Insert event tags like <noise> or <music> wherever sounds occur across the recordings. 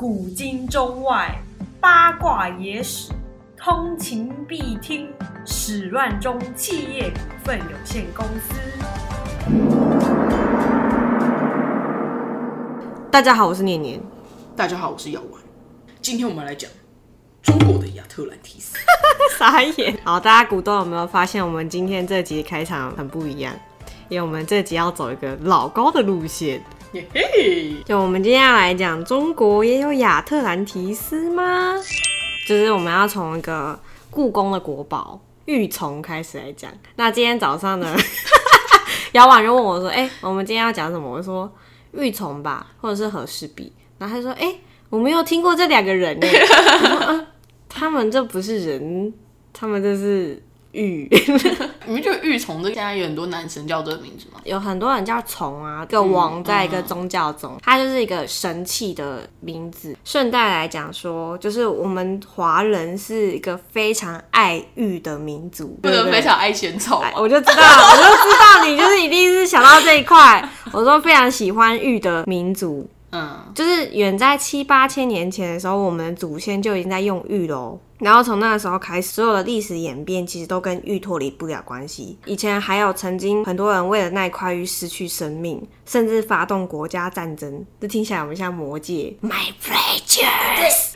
古今中外八卦野史，通勤必听。史乱中企业股份有限公司。大家好，我是念念。大家好，我是药丸。今天我们来讲中国的亚特兰蒂斯。<laughs> 傻眼。好，大家股东有没有发现，我们今天这集开场很不一样？因为我们这集要走一个老高的路线。<laughs> 就我们今天要来讲，中国也有亚特兰提斯吗？就是我们要从一个故宫的国宝玉琮开始来讲。那今天早上呢，<laughs> 姚婉就问我说：“哎、我们今天要讲什么？”我说：“玉琮吧，或者是和氏璧。”然后他就说：“哎、我没有听过这两个人呢。他们这不是人，他们这是玉。<laughs> 你们觉得玉琮这个现在有很多男生叫这个名字吗？有很多人叫虫啊，一个王在一个宗教中，它就是一个神器的名字。顺带来讲说，就是我们华人是一个非常爱玉的民族，不能非常爱嫌丑？我就知道，我就知道你就是一定是想到这一块。我说非常喜欢玉的民族，嗯，就是远在七八千年前的时候，我们的祖先就已经在用玉喽。然后从那个时候开始，所有的历史演变其实都跟玉脱离不了关系。以前还有曾经很多人为了那块玉失去生命，甚至发动国家战争。这听起来我们像魔戒，My pleasures，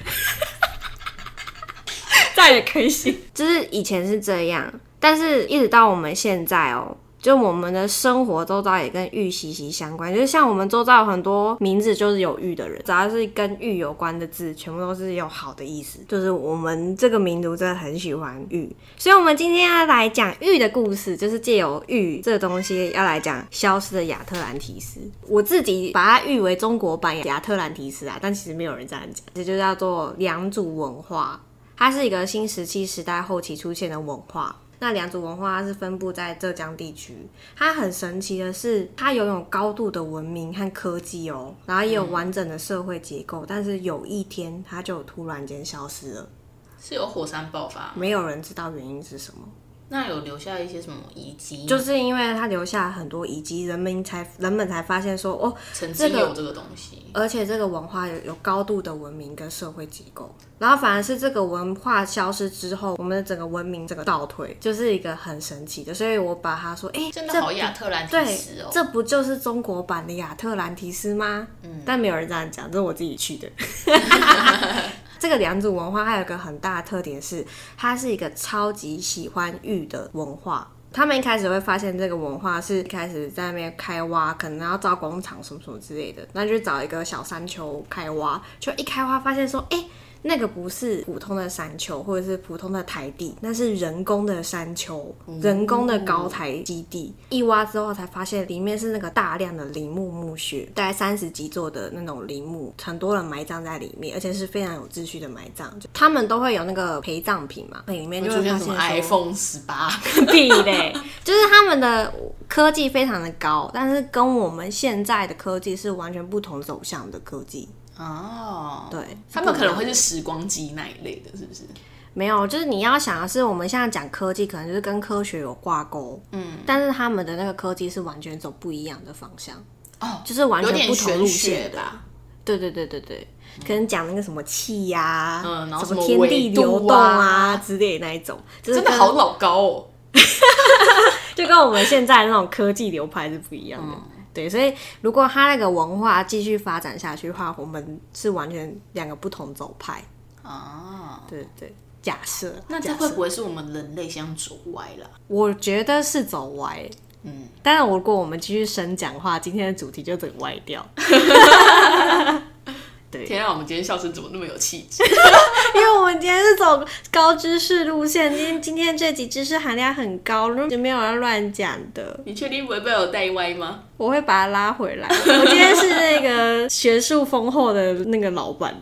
<laughs> 再也可以信。<laughs> 就是以前是这样，但是一直到我们现在哦。就我们的生活周遭也跟玉息息相关，就是像我们周遭有很多名字就是有玉的人，只要是跟玉有关的字，全部都是有好的意思。就是我们这个民族真的很喜欢玉，所以我们今天要来讲玉的故事，就是借由玉这个东西要来讲消失的亚特兰提斯。我自己把它誉为中国版亚特兰提斯啊，但其实没有人这样讲，这就叫做良渚文化。它是一个新石器时代后期出现的文化。那良渚文化它是分布在浙江地区，它很神奇的是，它拥有高度的文明和科技哦，然后也有完整的社会结构，但是有一天它就突然间消失了，是有火山爆发，没有人知道原因是什么。那有留下一些什么遗迹？就是因为他留下很多遗迹，人们才人们才发现说，哦，曾经有这个东西。而且这个文化有有高度的文明跟社会结构，然后反而是这个文化消失之后，我们的整个文明这个倒退，就是一个很神奇的。所以我把它说，哎、真的好亚特兰提斯哦，，这不就是中国版的亚特兰提斯吗？嗯，但没有人这样讲，这是我自己去的。<laughs> 这个良渚文化还有个很大的特点是，它是一个超级喜欢玉的文化。他们一开始会发现这个文化是一开始在那边开挖，可能要造工厂什么什么之类的，那就找一个小山丘开挖，就一开挖发现说，哎、那个不是普通的山丘，或者是普通的台地，那是人工的山丘，人工的高台基地。一挖之后才发现里面是那个大量的陵墓墓穴，大概三十几座的那种陵墓，很多人埋葬在里面，而且是非常有秩序的埋葬。就他们都会有那个陪葬品嘛，里面就出现什么会发现 iPhone 十八，<laughs> 屁嘞，就是他们的科技非常的高，但是跟我们现在的科技是完全不同走向的科技。哦，对，他们可能会是时光机那一类的，是不是？没有，就是你要想的是，我们现在讲科技，可能就是跟科学有挂钩，嗯，但是他们的那个科技是完全走不一样的方向，哦，就是完全不同路线的。吧？对对对对对，可能讲那个什么气呀、嗯然后什什么天地流动啊啊之类的那一种，就是真的好老高哦。<laughs> 就跟我们现在那种科技流派是不一样的。嗯对，所以如果他那个文化继续发展下去的话，我们是完全两个不同走派。哦，对对对，假设那这会不会是我们人类相走歪了？我觉得是走歪。嗯，当然，如果我们继续深讲的话，今天的主题就整歪掉。<laughs> 对，天啊，我们今天笑声怎么那么有气质？<laughs> 因为我们今天是走高知识路线，今天今天这集知识含量很高，就没有要乱讲的。你确定不会被我带歪吗？我会把它拉回来。我今天是那个学术丰厚的那个老板。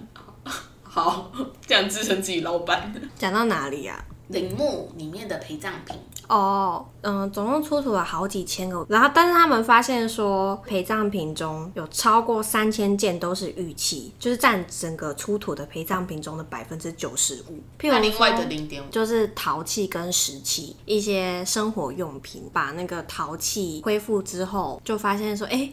<laughs> 好，这样自称自己老板。讲到哪里啊？陵墓里面的陪葬品，哦，嗯，总共出土了好几千个，然后但是他们发现说陪葬品中有超过三千件都是玉器，就是占整个出土的陪葬品中的百分之九十五。譬如那另外的零点五，就是陶器跟石器，一些生活用品，把那个陶器恢复之后，就发现说，哎、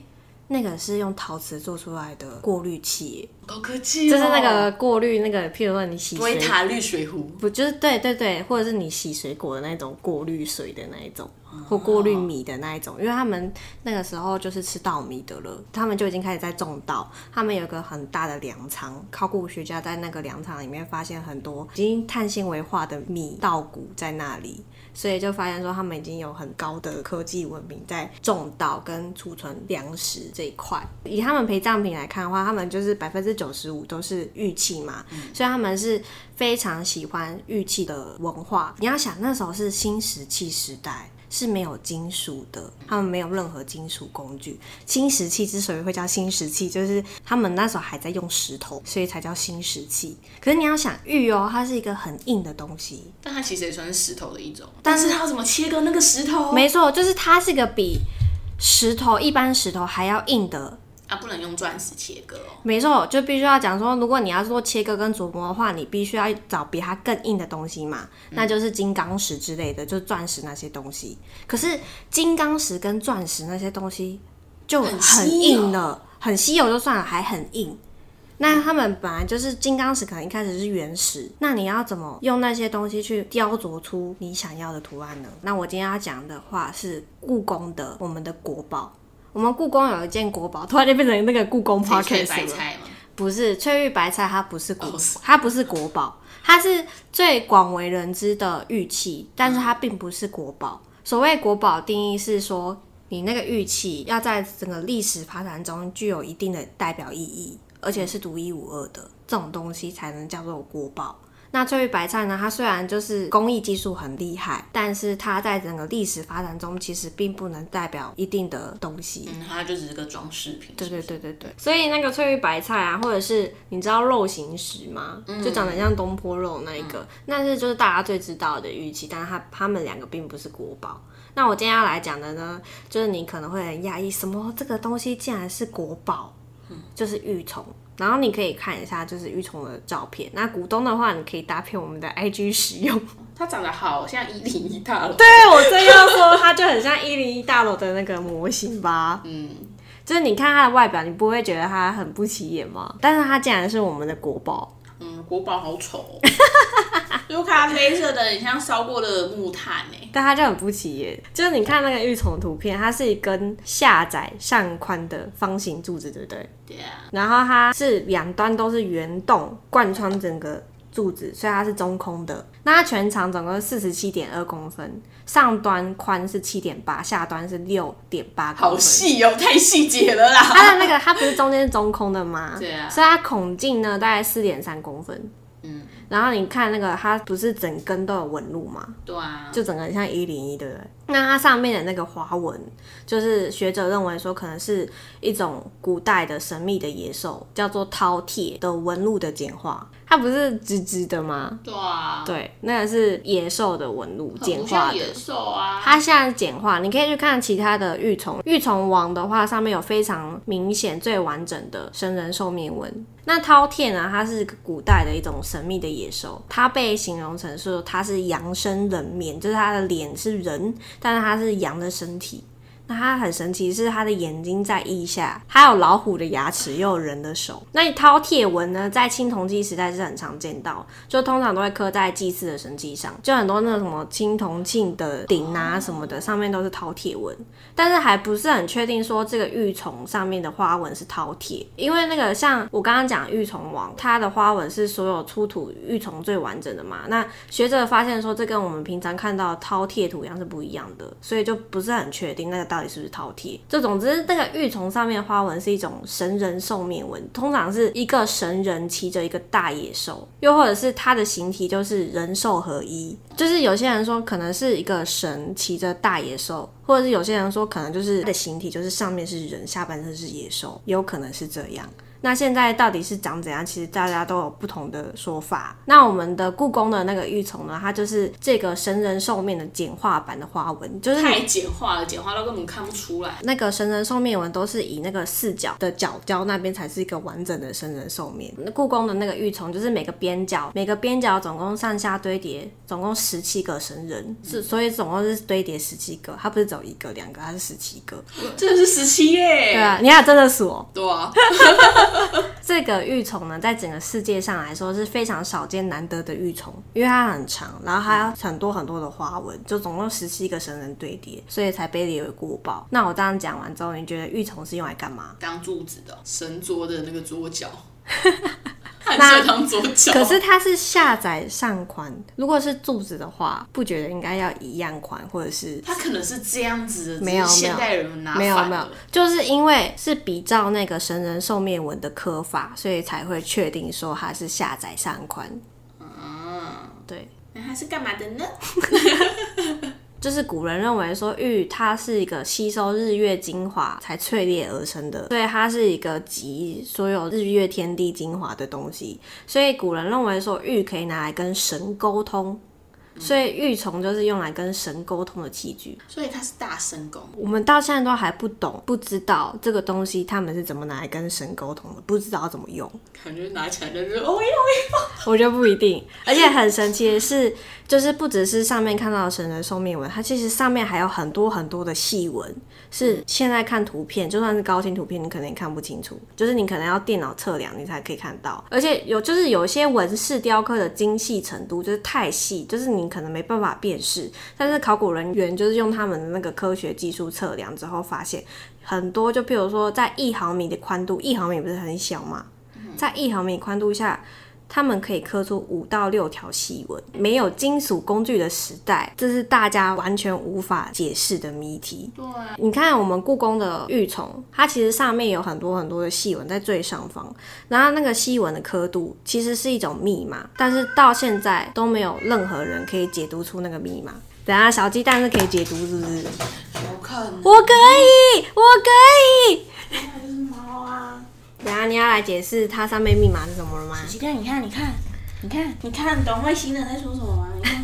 那个是用陶瓷做出来的过滤器耶，高科技、哦，就是那个过滤那个，譬如说你洗水维塔滤水壶，不就是对对对，或者是你洗水果的那种过滤水的那一种，哦或过滤米的那一种，因为他们那个时候就是吃稻米的了，他们就已经开始在种稻，他们有一个很大的粮仓，考古学家在那个粮仓里面发现很多已经碳纤维化的米稻谷在那里。所以就发现说，他们已经有很高的科技文明在种稻跟储存粮食这一块。以他们陪葬品来看的话，他们就是百分之九十五都是玉器嘛，所以他们是非常喜欢玉器的文化。你要想，那时候是新石器时代。是没有金属的，他们没有任何金属工具。新石器之所以会叫新石器，就是他们那时候还在用石头，所以才叫新石器。可是你要想，玉哦，它是一个很硬的东西，但它其实也算是石头的一种。但是它要怎么切割那个石头？没错，就是它是个比石头一般石头还要硬的啊，不能用钻石切割哦。没错，就必须要讲说，如果你要做切割跟琢磨的话，你必须要找比它更硬的东西嘛，那就是金刚石之类的，就是钻石那些东西。可是金刚石跟钻石那些东西就很硬了，很稀有就算了，还很硬。那他们本来就是金刚石，可能一开始是原石，那你要怎么用那些东西去雕琢出你想要的图案呢？那我今天要讲的话是故宫的我们的国宝。我们故宫有一件国宝，突然就变成那个故宫 podcast 了。菜，不是翠玉白菜，它不是国它不是国宝，它是最广为人知的玉器，但是它并不是国宝。所谓国宝定义是说，你那个玉器要在整个历史发展中具有一定的代表意义，而且是独一无二的，这种东西才能叫做国宝。那翠玉白菜呢？它虽然就是工艺技术很厉害，但是它在整个历史发展中其实并不能代表一定的东西。嗯，它就只是个装饰品。对对对对对，所以那个翠玉白菜啊，或者是你知道肉形石吗？就长得像东坡肉那一个，那是就是大家最知道的玉器，但是它它们两个并不是国宝。那我今天要来讲的呢，就是你可能会很讶异，什么这个东西竟然是国宝，就是玉琮。然后你可以看一下，就是玉虫的照片。那股东的话，你可以搭配我们的 IG 使用。<laughs> 它长得好像一零一大楼。对我正要说，它就很像一零一大楼的那个模型吧。嗯，就是你看它的外表，你不会觉得它很不起眼吗？但是它竟然是我们的国宝。嗯，国宝好丑、哦，<laughs> 就咖啡色的，很像烧过的木炭哎。但它就很不起眼，就是你看那个玉琮图片，它是一根下窄上宽的方形柱子，对不对？对啊，然后它是两端都是圆洞贯穿整个柱子，所以它是中空的。那它全长总共四十七点二公分，上端宽是七点八，下端是六点八公好分。细哦，太细节了啦。它的那个它不是中间是中空的吗？<laughs> 对啊所以它孔径呢大概四点三公分。嗯，然后你看那个，它不是整根都有纹路吗？对啊，就整个很像一零一，对不对？那它上面的那个花纹，就是学者认为说，可能是一种古代的神秘的野兽，叫做饕餮的纹路的简化。它不是直直的吗？对啊，对，那个是野兽的纹路简化的。像野兽啊。它现在是简化，你可以去看其他的玉虫。玉虫王的话，上面有非常明显、最完整的神人兽面纹。那饕餮呢？它是古代的一种神秘的野兽，它被形容成说它是羊身人面，就是它的脸是人，但是它是羊的身体。那它很神奇，是它的眼睛在腋下，还有老虎的牙齿，又有人的手。那饕餮纹呢，在青铜器时代是很常见到，就通常都会刻在祭祀的神器上，就很多那个什么青铜器的鼎啊什么的，上面都是饕餮纹。但是还不是很确定说这个玉琮上面的花纹是饕餮，因为那个像我刚刚讲玉琮王，它的花纹是所有出土玉琮最完整的嘛。那学者发现说，这跟我们平常看到饕餮图样是不一样的，所以就不是很确定那个到底是不是饕餮。就总之，那个玉琮上面的花纹是一种神人兽面纹，通常是一个神人骑着一个大野兽，又或者是它的形体就是人兽合一。就是有些人说可能是一个神骑着大野兽，或者是有些人说可能就是它的形体就是上面是人，下半身是野兽，也有可能是这样。那现在到底是长怎样？其实大家都有不同的说法。那我们的故宫的那个玉琮呢，它就是这个神人兽面的简化版的花纹，就是太简化了，简化到根本看不出来。那个神人兽面纹都是以那个四角的角角那边才是一个完整的神人兽面。故宫的那个玉琮就是每个边角，每个边角总共上下堆叠，总共十七个神人，是所以总共是堆叠十七个，它不是只有一个两个，它是十七个。真的是十七耶！对啊，你俩真的数哦。对啊，<laughs> 这个玉虫呢，在整个世界上来说是非常少见难得的玉虫，因为它很长，然后还有很多很多的花纹，就总共十七个神人堆叠，所以才被列为国宝。那我这样讲完之后，你觉得玉虫是用来干嘛？当柱子的神桌的那个桌角，很适合当桌角。可是它是下载上宽，如果是柱子的话，不觉得应该要一样宽，或者是它可能是这样子的，没有现代人拿没有没有就是因为是比照那个神人兽面纹的刻法，所以才会确定说它是下载上宽。嗯，对，那它是干嘛的呢？<laughs> 就是古人认为说玉它是一个吸收日月精华才淬炼而成的，所以它是一个集所有日月天地精华的东西。所以古人认为说玉可以拿来跟神沟通，所以玉琮就是用来跟神沟通的器具。所以它是大神功。我们到现在都还不懂，不知道这个东西他们是怎么拿来跟神沟通的，不知道怎么用。感觉拿起来就是哦哟，我觉得不一定，而且很神奇的是，就是不只是上面看到的神的寿命纹，它其实上面还有很多很多的细纹，是现在看图片，就算是高清图片，你可能也看不清楚，就是你可能要电脑测量你才可以看到。而且有就是有一些纹饰雕刻的精细程度就是太细，就是你可能没办法辨识，但是考古人员就是用他们的那个科学技术测量之后，发现很多，就譬如说在一毫米的宽度，一毫米不是很小嘛？在一毫米宽度下，他们可以刻出五到六条细纹。没有金属工具的时代，这是大家完全无法解释的谜题。对啊，你看我们故宫的玉琮，它其实上面有很多很多的细纹在最上方，然后那个细纹的刻度其实是一种密码，但是到现在都没有任何人可以解读出那个密码。等下小鸡蛋是可以解读，是不是？我看我可以，我可以。还是猫啊。等下你要来解释它上面密码是什么了吗？仔细看，你看，你看，你看，你看，懂外星人在说什么吗？你看。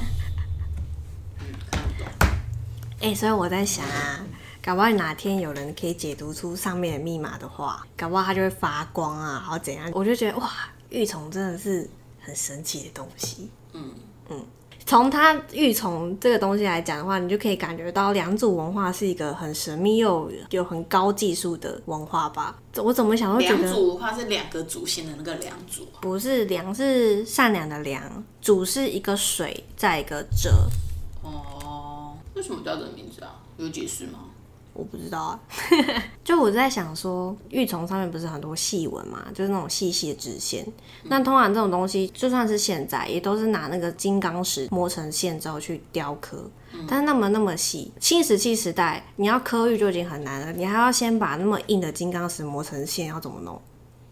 哎、所以我在想啊，搞不好哪天有人可以解读出上面的密码的话，搞不好它就会发光啊，然后怎样？我就觉得哇，玉虫真的是很神奇的东西。嗯嗯，从它玉从这个东西来讲的话，你就可以感觉到良渚文化是一个很神秘又有很高技术的文化吧。我怎么想都觉良得祖的话是两个祖先的那个良渚，不是良，是善良的良，主是一个水，再一个者。哦，为什么叫这个名字啊？有解释吗？我不知道啊，<laughs> 就我在想说，玉虫上面不是很多细纹嘛，就是那种细细的直线。那通常这种东西，就算是现在，也都是拿那个金刚石磨成线之后去雕刻。但是那么那么细，新石器时代你要刻玉就已经很难了，你还要先把那么硬的金刚石磨成线，要怎么弄？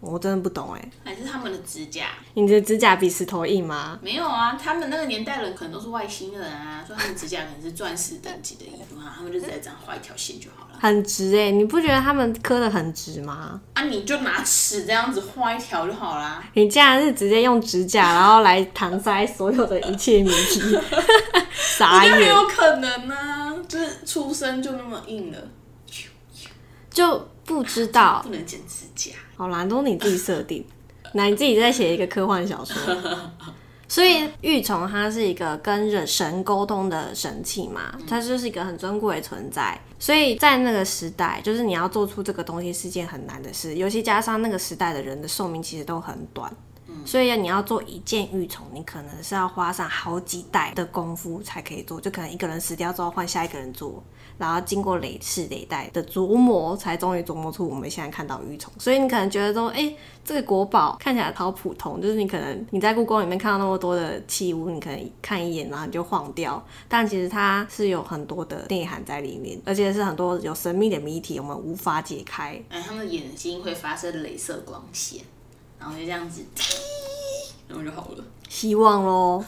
我真的不懂哎。还是他们的指甲？你的指甲比石头硬吗？没有啊，他们那个年代人可能都是外星人啊，所以他们指甲可能是钻石等级的衣服啊，他们就直接这样画一条线就好了。很直哎，你不觉得他们刻的很直吗？啊，你就拿尺这样子画一条就好啦。你竟然是直接用指甲，然后来搪塞所有的一切谜题，<laughs> 傻我觉得很眼，有可能啊，就是出生就那么硬了，就不知道不。能剪指甲。好啦，都你自己设定，那你自己再写一个科幻小说。所以玉虫它是一个跟人神沟通的神器嘛，它就是一个很尊贵的存在。所以在那个时代，就是你要做出这个东西是件很难的事，尤其加上那个时代的人的寿命其实都很短。所以你要做一件玉虫，你可能是要花上好几代的功夫才可以做，就可能一个人死掉之后换下一个人做，然后经过累世累代的琢磨，才终于琢磨出我们现在看到的玉虫。所以你可能觉得说，哎、这个国宝看起来好普通，就是你可能你在故宫里面看到那么多的器物，你可能看一眼然后你就晃掉，但其实它是有很多的内涵在里面，而且是很多有神秘的谜题，我们无法解开。哎，他们眼睛会发射镭射光线，然后就这样子，然后就好了。希望喽。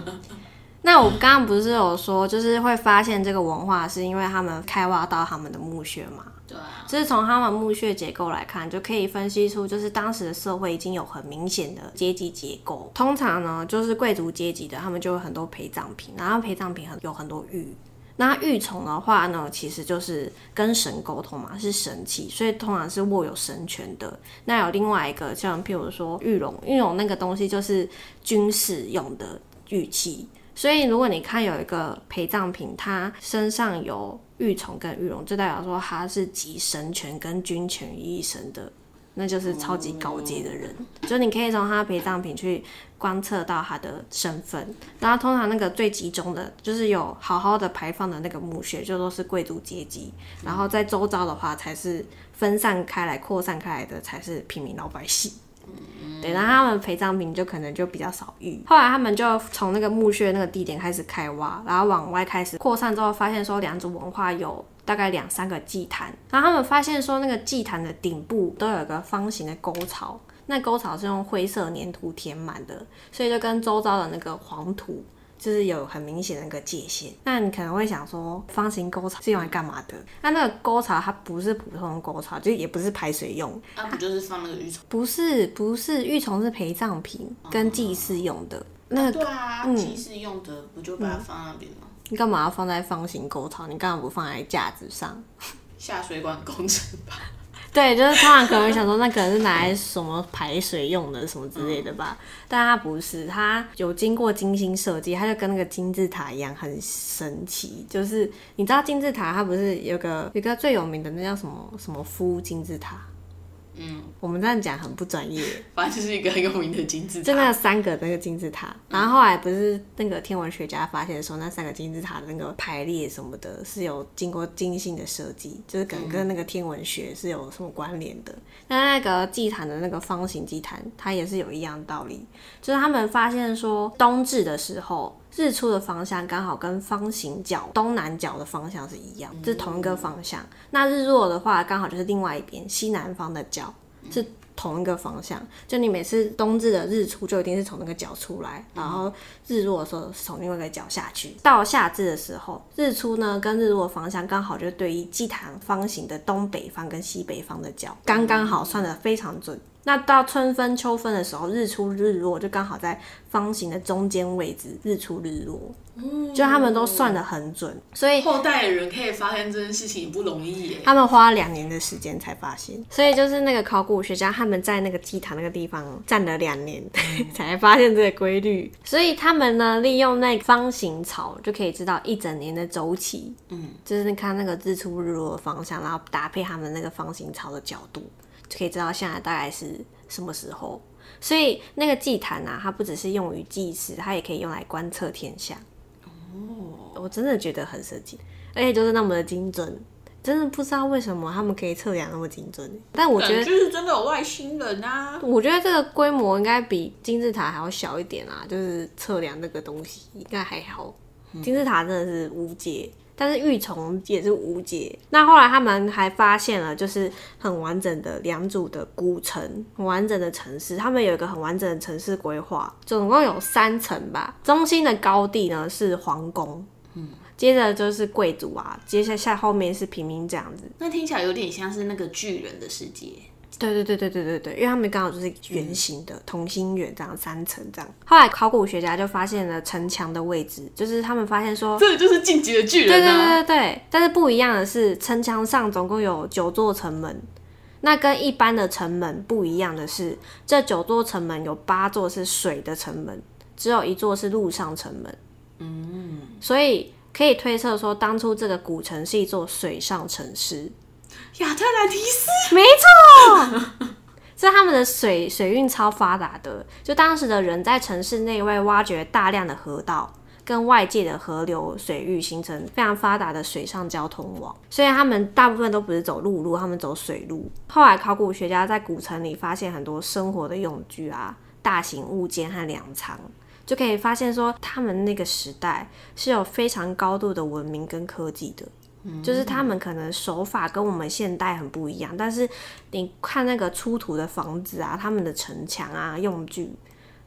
<laughs> 那我刚刚不是有说，就是会发现这个文化，是因为他们开挖到他们的墓穴嘛？对啊，就是从他们墓穴结构来看，就可以分析出，就是当时的社会已经有很明显的阶级结构。通常呢，就是贵族阶级的，他们就有很多陪葬品，然后陪葬品很有很多玉。那玉琮的话呢，其实就是跟神沟通嘛，是神器，所以通常是握有神权的。那有另外一个，像譬如说玉龙，玉龙那个东西就是军事用的玉器。所以如果你看有一个陪葬品，它身上有玉虫跟玉龙，就代表说它是集神权跟军权于一身的。那就是超级高阶的人。就你可以从他的陪葬品去观测到他的身份。然后通常那个最集中的，就是有好好的排放的那个墓穴，就都是贵族阶级。然后在周遭的话，才是分散开来、扩散开来的，才是平民老百姓。<laughs> 对，然后他们陪葬品就可能就比较少遇。后来他们就从那个墓穴那个地点开始开挖，然后往外开始扩散之后，发现说两组文化有大概两三个祭坛，然后他们发现说那个祭坛的顶部都有一个方形的沟槽，那沟槽是用灰色粘土填满的，所以就跟周遭的那个黄土。就是有很明显的一个界限，那你可能会想说，方形沟槽是用来干嘛的？那那个沟槽它不是普通的沟槽，就也不是排水用，那不就是放那个玉虫？不是不是，玉虫是陪葬品跟祭祀用的。那对啊，祭祀用的不就把它放那边吗？你干嘛要放在方形沟槽？你干嘛不放在架子上？下水管工程吧。<laughs> 对，就是通常可能想说，那可能是拿来什么排水用的，什么之类的吧。但它不是，它有经过精心设计，它就跟那个金字塔一样，很神奇。就是你知道金字塔，它不是有个有个最有名的那叫什么什么夫金字塔？嗯，我们这样讲很不专业，<laughs> 反正就是一个很有名的金字塔，就那三个那个金字塔。然后后来不是那个天文学家发现说，那三个金字塔的那个排列什么的，是有经过精心的设计，就是可能跟那个天文学是有什么关联的。那那个祭坛的那个方形祭坛，它也是有一样道理，就是他们发现说，冬至的时候。日出的方向刚好跟方形角东南角的方向是一样，是同一个方向。那日落的话，刚好就是另外一边西南方的角是同一个方向。就你每次冬至的日出，就一定是从那个角出来，然后日落的时候是从另外一个角下去。到夏至的时候，日出呢跟日落方向刚好就对应祭坛方形的东北方跟西北方的角，刚刚好算的非常准。那到春分、秋分的时候，日出日落就刚好在方形的中间位置，日出日落，就他们都算的很准，所以后代的人可以发现这件事情不容易耶。他们花两年的时间才发现，所以就是那个考古学家他们在那个祭坛那个地方站了两年 <laughs> 才发现这个规律，所以他们呢利用那方形槽就可以知道一整年的周期，嗯，就是你看那个日出日落的方向，然后搭配他们那个方形槽的角度。就可以知道现在大概是什么时候，所以那个祭坛啊，它不只是用于祭祀，它也可以用来观测天象。哦，我真的觉得很神奇，而且就是那么的精准，真的不知道为什么他们可以测量那么精准。但我觉得就是真的有外星人啊！我觉得这个规模应该比金字塔还要小一点啊，就是测量那个东西应该还好。金字塔真的是无解。但是玉虫也是无解。那后来他们还发现了，就是很完整的两组的古城，很完整的城市。他们有一个很完整的城市规划，总共有三层吧。中心的高地呢是皇宫，嗯，接着就是贵族啊，接下下后面是平民这样子。那听起来有点像是那个巨人的世界。对对对对对对对，因为他们刚好就是圆形的同心圆这样三层这样。后来考古学家就发现了城墙的位置，就是他们发现说，这就是晋级的巨人。对对对对对，但是不一样的是，城墙上总共有九座城门，那跟一般的城门不一样的是，这九座城门有八座是水的城门，只有一座是陆上城门。嗯，所以可以推测说，当初这个古城是一座水上城市。亚特兰蒂斯，没错，<laughs> 是他们的水水运超发达的。就当时的人在城市内外挖掘大量的河道，跟外界的河流水域形成非常发达的水上交通网。所以他们大部分都不是走陆路，他们走水路。后来考古学家在古城里发现很多生活的用具啊、大型物件和粮仓，就可以发现说他们那个时代是有非常高度的文明跟科技的。就是他们可能手法跟我们现代很不一样，但是你看那个出土的房子啊，他们的城墙啊、用具，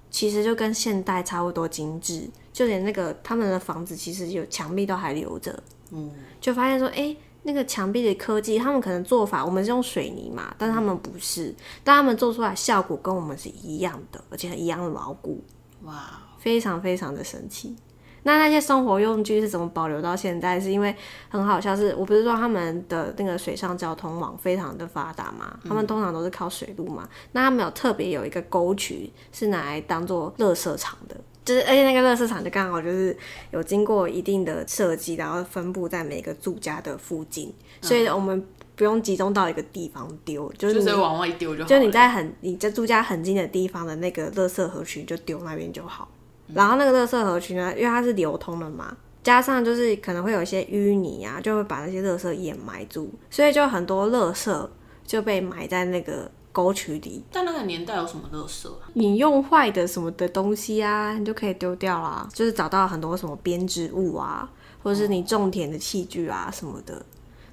其实就跟现代差不多精致，就连那个他们的房子其实有墙壁都还留着。嗯，就发现说，哎，那个墙壁的科技，他们可能做法，我们是用水泥嘛，但他们不是，但他们做出来效果跟我们是一样的，而且一样的牢固。哇，非常非常的神奇。那那些生活用具是怎么保留到现在？是因为很好笑，是我不是说他们的那个水上交通网非常的发达嘛？他们通常都是靠水路嘛。那他们有特别有一个沟渠是拿来当做垃圾场的，就是而且那个垃圾场就刚好就是有经过一定的设计，然后分布在每个住家的附近，所以我们。不用集中到一个地方丢，就是往外丢就好。就你在很你在住家很近的地方的那个垃圾河群就丢那边就好。然后那个垃圾河群呢，因为它是流通的嘛，加上就是可能会有一些淤泥啊，就会把那些垃圾掩埋住，所以就很多垃圾就被埋在那个沟渠里。但那个年代有什么垃圾啊？你用坏的什么的东西啊，你就可以丢掉啦。就是找到很多什么编织物啊，或者是你种田的器具啊什么的。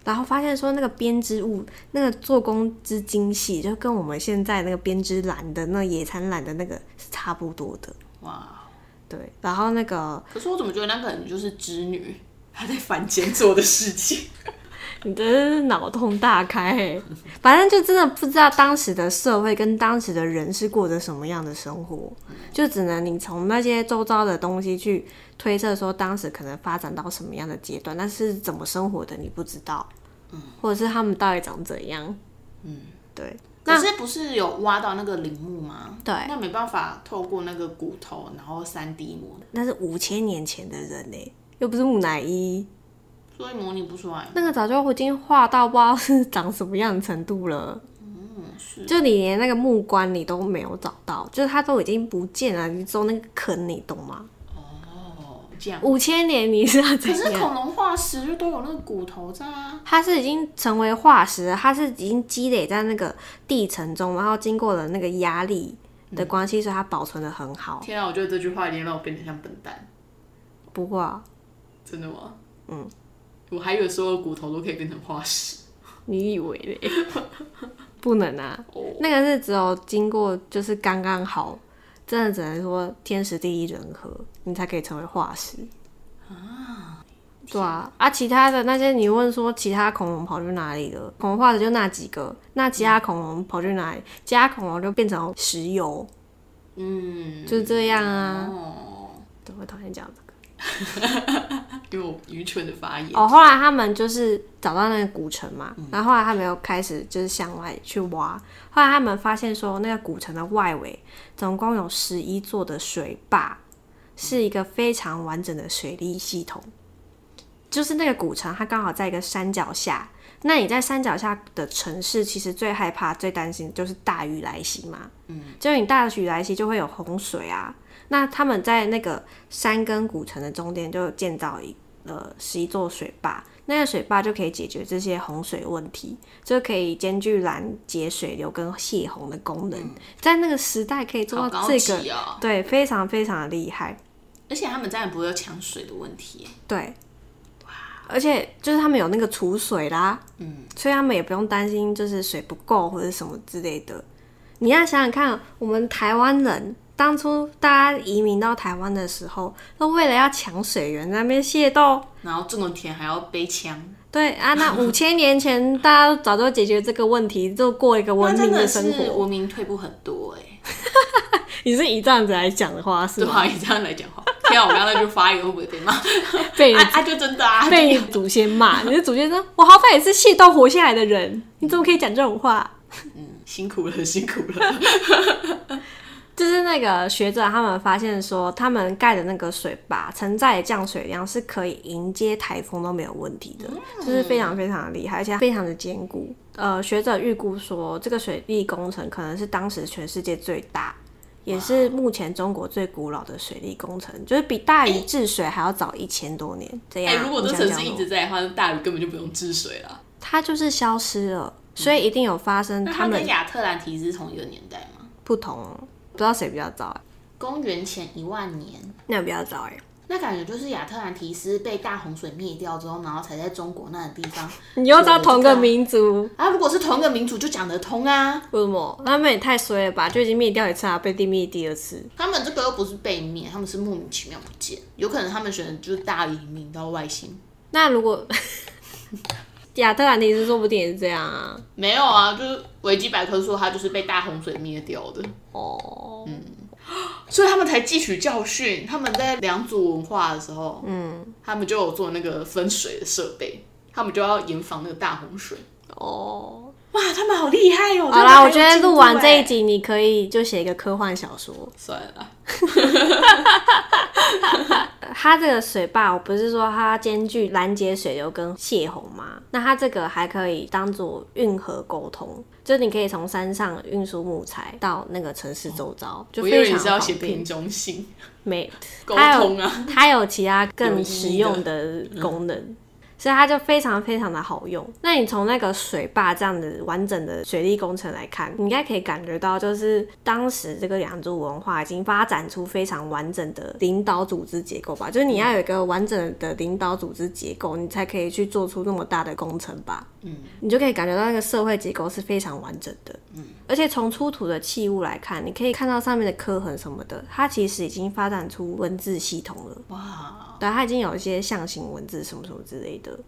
然后发现说那个编织物那个做工之精细，就跟我们现在那个编织篮的那野餐篮的那个是差不多的。哇！对，然后那个可是我怎么觉得那个人就是织女，她在凡间做的事情。<laughs> 你真是脑洞大开欸。反正就真的不知道当时的社会跟当时的人是过着什么样的生活，就只能你从那些周遭的东西去推测说当时可能发展到什么样的阶段，但是怎么生活的你不知道，嗯。或者是他们到底长怎样，嗯，对，可是不是有挖到那个陵墓吗？对那没办法透过那个骨头，然后三 D 模，那是五千年前的人呢，又不是木乃伊，所以模拟不出来。那个早就已经画到不知道是长什么样的程度了。嗯是就你连那个木棺你都没有找到，就是它都已经不见了，你只有那个坑，你懂吗？哦，这样。五千年你是要怎可是？恐龙化石就都有那个骨头在啊。它是已经成为化石了，它是已经积累在那个地层中，然后经过了那个压力的关系，所以它保存的很好。天啊，我觉得这句话一定让我变得像笨蛋。不会啊，真的吗？嗯。我还以为所有骨头都可以变成化石。你以为嘞？<laughs> 不能啊，<laughs> 那个是只有经过就是刚刚好，真的只能说天时地利人和，你才可以成为化石啊。对啊，啊，其他的那些你问说其他恐龙跑去哪里了？恐龙化石就那几个，那其他恐龙跑去哪里？其他恐龙就变成石油，嗯，就是这样啊。哦，都会讨厌这样子。因为我愚蠢的发言。哦，后来他们就是找到那个古城嘛，然后后来他们又开始就是向外去挖，后来他们发现说那个古城的外围总共有十一座的水坝，是一个非常完整的水利系统。就是那个古城，它刚好在一个山脚下。那你在山脚下的城市，其实最害怕、最担心的就是大雨来袭嘛。嗯，就你大雨来袭就会有洪水啊。那他们在那个山跟古城的中间就建造一呃十一座水坝，那个水坝就可以解决这些洪水问题，就可以兼具拦截水流跟泄洪的功能。在那个时代可以做到这个，哦！对，非常非常的厉害。而且他们这样也不会有抢水的问题耶。对，而且就是他们有那个储水啦，嗯，所以他们也不用担心就是水不够或者什么之类的。你要想想看，我们台湾人当初大家移民到台湾的时候，都为了要抢水源在那边械斗。然后种田还要背枪，对啊，那 <laughs> 五千年前大家早就解决这个问题，就过一个文明的生活。文明退步很多哎。<laughs> 你是以这样子来讲的话，是吗？对啊，以这样来讲话，天 <laughs> 啊，我刚刚那句发言会不会被骂？被啊啊，就真的啊，被你祖先骂，你的祖先说：“我好歹也是械斗活下来的人，你怎么可以讲这种话？”嗯辛苦了，辛苦了。就是那个学者他们发现说，他们盖的那个水坝承载的降水量是可以迎接台风都没有问题的，就是非常非常的厉害，而且非常的坚固。呃，学者预估说，这个水利工程可能是当时全世界最大，也是目前中国最古老的水利工程，就是比大禹治水还要早一千多年。这哎、样，如果这城市一直在的话，那大禹根本就不用治水了。它就是消失了，所以一定有发生他们跟亚特兰提斯同一个年代吗？不同哦，不知道谁比较早欸，公元前一万年，那比较早哎。那感觉就是亚特兰提斯被大洪水灭掉之后，然后才在中国那个地方。你又知道同个民族，啊，如果是同个民族，就讲得通啊。为什么？他们也太衰了吧！就已经灭掉一次啊，被地灭第二次。他们这个又不是被灭，他们是莫名其妙不见，有可能他们选的就是大移民到外星。那如果亚特兰蒂斯说不定也是这样啊。没有啊，就是维基百科说它就是被大洪水灭掉的，哦，嗯所以他们才汲取教训。他们在两组文化的时候，嗯，他们就有做那个分水的设备，他们就要严防那个大洪水。哦，哇，他们好厉害哦！好啦，我觉得录完这一欸，集，你可以就写一个科幻小说。算了啦，<laughs> 它这个水坝，我不是说它兼具拦截水流跟泄洪吗？那它这个还可以当做运河沟通，就你可以从山上运输木材到那个城市周遭，就我以为非常你是要写方便瓶中性没沟通啊。它有其他更实用的功能。所以它就非常非常的好用。那你从那个水坝这样的完整的水利工程来看，你应该可以感觉到，就是当时这个良渚文化已经发展出非常完整的领导组织结构吧。就是你要有一个完整的领导组织结构，你才可以去做出那么大的工程吧。嗯，你就可以感觉到那个社会结构是非常完整的。嗯，而且从出土的器物来看，你可以看到上面的刻痕什么的，它其实已经发展出文字系统了。哇，对，它已经有一些象形文字什么什么之类的。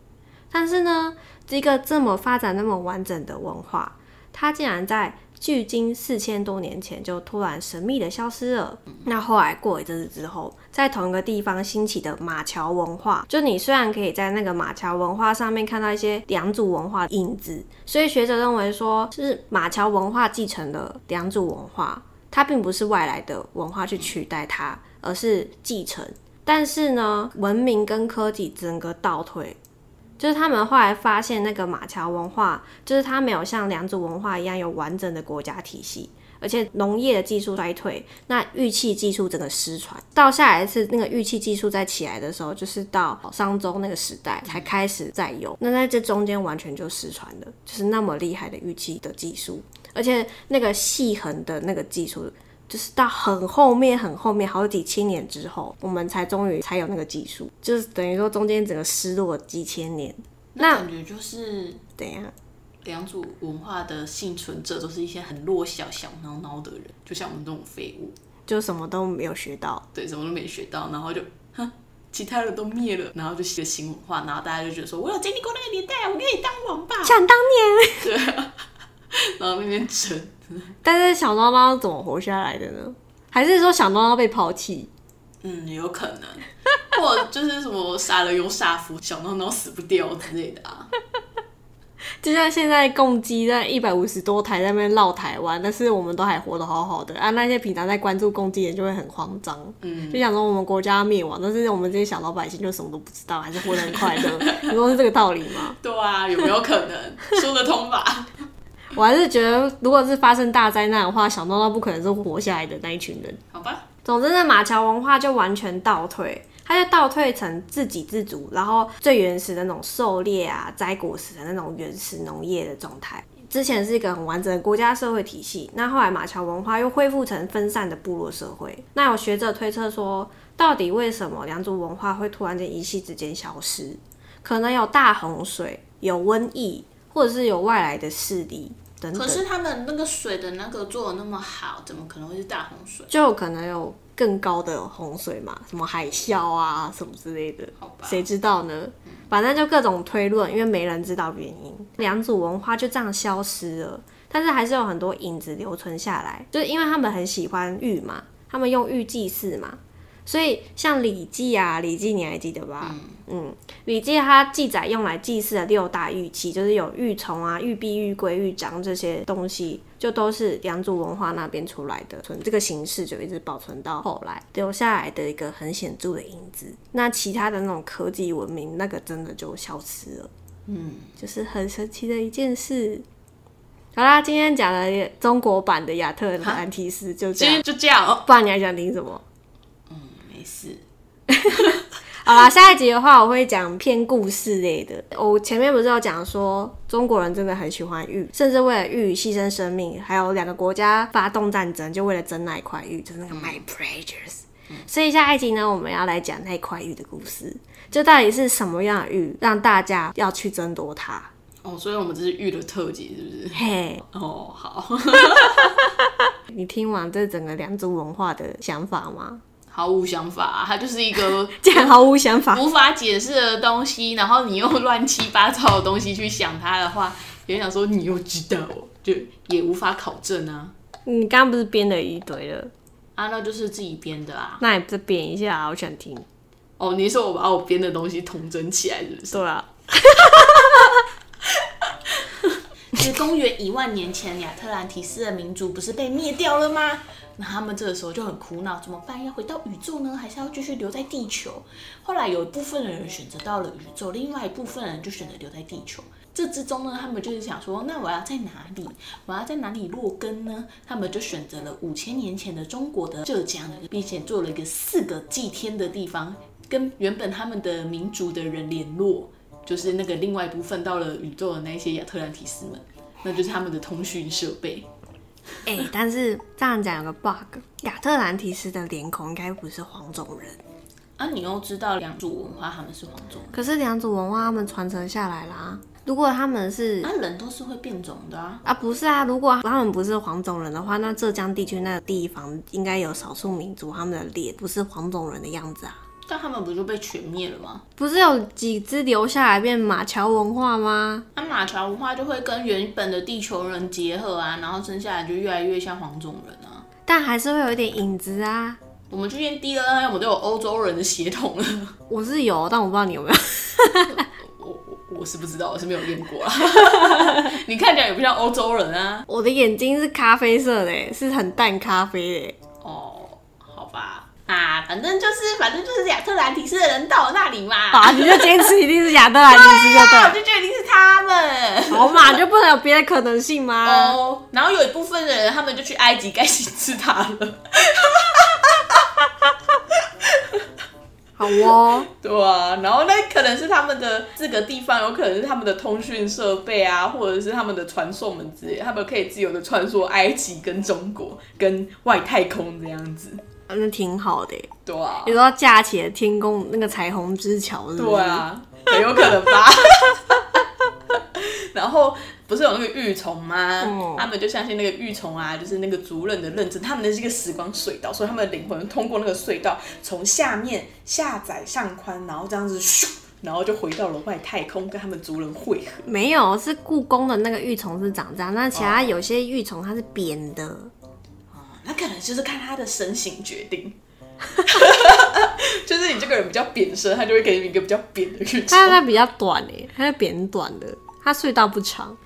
但是呢，这个这么发展那么完整的文化，它竟然在距今四千多年前就突然神秘的消失了。那后来过一阵子之后，在同一个地方兴起的马桥文化，就你虽然可以在那个马桥文化上面看到一些良渚文化的影子，所以学者认为说是马桥文化继承了良渚文化，它并不是外来的文化去取代它，而是继承。但是呢，文明跟科技整个倒退，就是他们后来发现那个马桥文化，就是它没有像良渚文化一样有完整的国家体系，而且农业的技术衰退，那玉器技术整个失传。到下一次那个玉器技术再起来的时候，就是到商周那个时代才开始再有。那在这中间完全就失传了，就是那么厉害的玉器的技术，而且那个细痕的那个技术。就是到很后面、很后面好几千年之后，我们才终于才有那个技术，就是等于说中间整个失落几千年。那感觉就是怎样？两组文化的幸存者都是一些很弱小、小孬孬的人，就像我们这种废物，就什么都没有学到，对，什么都没学到，然后就哼，其他人都灭了，然后就写新文化，然后大家就觉得说，我有经历过那个年代，我可以当王吧？想当年。<laughs> 对啊，<laughs> 然后那边争。<laughs> 但是小猫猫怎么活下来的呢？还是说小猫猫被抛弃？嗯，有可能，或者就是什么杀了又杀夫，小孬孬死不掉之类的啊。<laughs> 就像现在共机在一百五十多台在那边绕台湾，但是我们都还活得好好的啊。那些平常在关注共机的人就会很慌张，嗯，就想说我们国家灭亡，但是我们这些小老百姓就什么都不知道，还是活得很快乐。你说是这个道理吗？<laughs> 对啊，有没有可能说得通吧？我还是觉得，如果是发生大灾难的话，小闹闹不可能是活下来的那一群人。好吧，总之，那马桥文化就完全倒退，它就倒退成自给自足，然后最原始的那种狩猎啊、摘果实的那种原始农业的状态。之前是一个很完整的国家社会体系，那后来马桥文化又恢复成分散的部落社会。那有学者推测说，到底为什么良渚文化会突然间一夕之间消失？可能有大洪水、有瘟疫，或者是有外来的势力。可是他们那个水的那个做的那么好，怎么可能会是大洪水？就可能有更高的洪水嘛，什么海啸啊，什么之类的，谁知道呢？反正就各种推论，因为没人知道原因。两组文化就这样消失了，但是还是有很多影子留存下来，就是因为他们很喜欢玉嘛，他们用玉祭祀嘛。所以像《礼记》啊，《礼记》你还记得吧？嗯，《礼记》它记载用来祭祀的六大玉器，就是有玉琮啊、玉璧、玉圭、玉章这些东西，就都是良渚文化那边出来的，存这个形式就一直保存到后来，留下来的一个很显著的影子。那其他的那种科技文明，那个真的就消失了。嗯，就是很神奇的一件事。好啦，今天讲了中国版的亚特兰提斯就这样，今天就这样哦。不然你还想听什么？没事。<laughs> 好啦，下一集的话我会讲偏故事类的。我前面不是有讲说中国人真的很喜欢玉，甚至为了玉牺牲生命，还有两个国家发动战争，就为了争那一块玉，就是那个 My Precious。所以下一集呢，我们要来讲那块玉的故事，就到底是什么样的玉让大家要去争夺它？哦，所以我们这是玉的特辑，是不是？嘿，哦，好，<laughs> <laughs> 你听完这整个良渚文化的想法吗？毫无想法，它就是一个 <laughs> 这样毫无想法，无法解释的东西，然后你用乱七八糟的东西去想它的话，有人想说你又知道哦，就也无法考证啊。你刚刚不是编了一堆了？啊，那就是自己编的啊。那你再编一下啊，我想听。哦，你说我把我编的东西统整起来，是不是？对啊。<laughs> 是公元一万年前，亚特兰提斯的民族不是被灭掉了吗？那他们这个时候就很苦恼，怎么办？要回到宇宙呢，还是要继续留在地球？后来有一部分的人选择到了宇宙，另外一部分人就选择留在地球。这之中呢，他们就是想说，那我要在哪里？我要在哪里落根呢？他们就选择了五千年前的中国的浙江，并且做了一个四个祭天的地方，跟原本他们的民族的人联络，就是那个另外一部分到了宇宙的那些亚特兰提斯们，那就是他们的通讯设备。哎、但是这样讲有个 bug，亚特兰提斯的脸孔应该不是黄种人，啊，你又知道良渚文化他们是黄种人，可是良渚文化他们传承下来啦。如果他们是那、人都是会变种的啊。啊，不是啊，如果他们不是黄种人的话，那浙江地区那个地方应该有少数民族，他们的脸不是黄种人的样子啊。但他们不就被全灭了吗？不是有几只留下来变马桥文化吗？那、马桥文化就会跟原本的地球人结合啊，然后生下来就越来越像黄种人啊。但还是会有一点影子啊。我们去验 DNA，我们都有欧洲人的血统了。我是有，但我不知道你有没有。<laughs> 我我我是不知道，我是没有验过啊。<laughs> 你看起来也不像欧洲人啊。我的眼睛是咖啡色的，是很淡咖啡的。哦，好吧。啊，反正就是，反正就是亚特兰提斯的人到了那里嘛。啊，你就坚持一定是亚特兰提斯就啊，我。就觉得一定是他们。好嘛，就不能有别的可能性吗？哦，然后有一部分的人，他们就去埃及盖金字塔了。好哦，对啊，然后那可能是他们的这个地方，有可能是他们的通讯设备啊，或者是他们的传送门之类，他们可以自由的穿梭埃及跟中国跟外太空这样子。那挺好的耶。对啊有，时候架起了天宫那个彩虹之桥，是不是？对啊，很有可能吧。<laughs> 然后不是有那个玉虫吗？嗯他们就相信那个玉虫啊，就是那个族人的认证，他们的是一个时光隧道，所以他们的灵魂通过那个隧道，从下面下载上宽，然后这样子咻，然后就回到了外太空，跟他们族人汇合。没有，是故宫的那个玉虫是长这样，那其他有些玉虫它是扁的。那可能就是看他的身形决定。<laughs> 就是你这个人比较扁身，他就会给你一个比较扁的玉虫。它它比较短诶，他是扁短的，他隧道不长。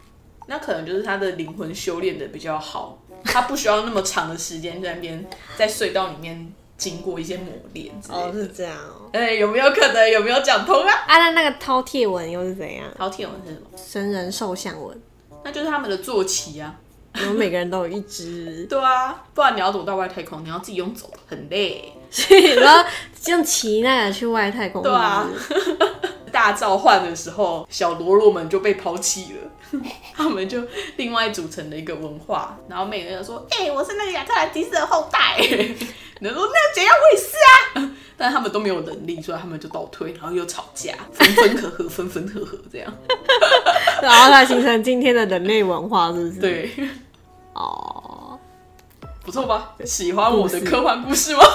那可能就是他的灵魂修炼的比较好，他不需要那么长的时间在那边在隧道里面经过一些磨练哦，是。这样哦。哎、有没有可能？有没有讲通啊？啊，那那个饕餮纹又是怎样？饕餮纹是什么？神人兽像纹，那就是他们的坐骑啊。我们每个人都有一只，<laughs> 对啊，不然你要怎么到外太空？你要自己用走，很累。<laughs> 然后用骑那个去外太空。对啊 <laughs> 大召唤的时候，小罗罗们就被抛弃了，他们就另外组成了一个文化，然后每个人都说：“哎、我是那个亚特兰蒂斯的后代。”你说：“那怎样？我也是啊。”但他们都没有能力，所以他们就倒退，然后又吵架，分分合合，分分合合这样。然后才形成今天的人类文化，是不是？。对，哦，不错吧？喜欢我的科幻故事吗？<laughs>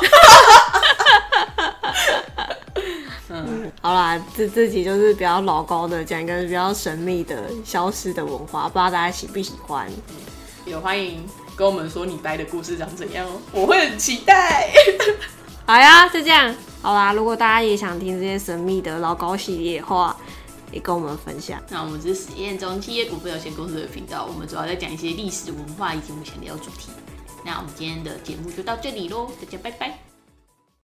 嗯好啦，这这集就是比较老高的，讲一个比较神秘的消失的文化，不知道大家喜不喜欢。也欢迎跟我们说你掰的故事长怎样哦，我会很期待。<laughs> 好呀，就这样。好啦，如果大家也想听这些神秘的老高系列的话，也跟我们分享。那我们是实验中企业股份有限公司的频道，我们主要在讲一些历史文化以及我们想聊的主题。那我们今天的节目就到这里喽，大家拜拜。